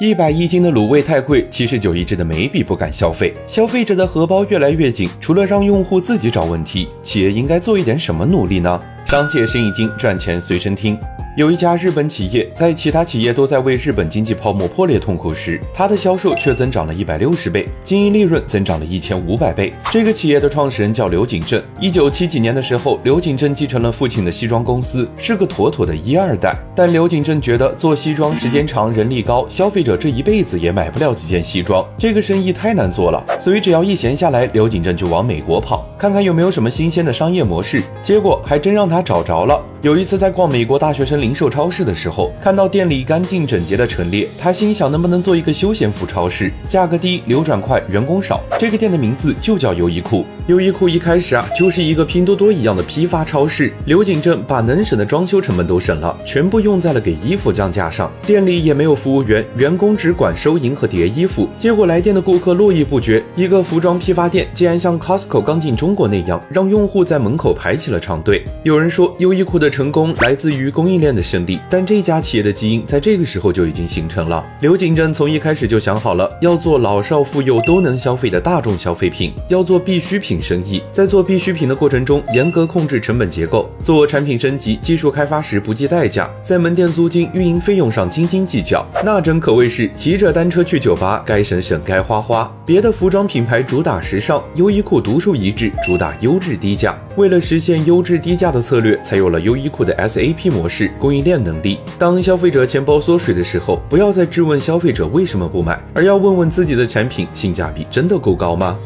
一百一斤的卤味太贵，七十九一只的眉笔不敢消费，消费者的荷包越来越紧。除了让用户自己找问题，企业应该做一点什么努力呢？商界生意经，赚钱随身听。有一家日本企业，在其他企业都在为日本经济泡沫破裂痛苦时，它的销售却增长了一百六十倍，经营利润增长了一千五百倍。这个企业的创始人叫刘景正。一九七几年的时候，刘景正继承了父亲的西装公司，是个妥妥的一二代。但刘景正觉得做西装时间长，人力高，消费者这一辈子也买不了几件西装，这个生意太难做了。所以只要一闲下来，刘景正就往美国跑，看看有没有什么新鲜的商业模式。结果还真让他找着了。有一次在逛美国大学生零售超市的时候，看到店里干净整洁的陈列，他心想能不能做一个休闲服超市，价格低，流转快，员工少。这个店的名字就叫优衣库。优衣库一开始啊，就是一个拼多多一样的批发超市。刘景正把能省的装修成本都省了，全部用在了给衣服降价上。店里也没有服务员，员工只管收银和叠衣服。结果来店的顾客络绎不绝，一个服装批发店竟然像 Costco 刚进中国那样，让用户在门口排起了长队。有人说优衣库的。成功来自于供应链的胜利，但这家企业的基因在这个时候就已经形成了。刘景珍从一开始就想好了，要做老少妇幼都能消费的大众消费品，要做必需品生意。在做必需品的过程中，严格控制成本结构，做产品升级、技术开发时不计代价，在门店租金、运营费用上斤斤计较，那真可谓是骑着单车去酒吧，该省省，该花花。别的服装品牌主打时尚，优衣库独树一帜，主打优质低价。为了实现优质低价的策略，才有了优衣库的 SAP 模式供应链能力。当消费者钱包缩水的时候，不要再质问消费者为什么不买，而要问问自己的产品性价比真的够高吗？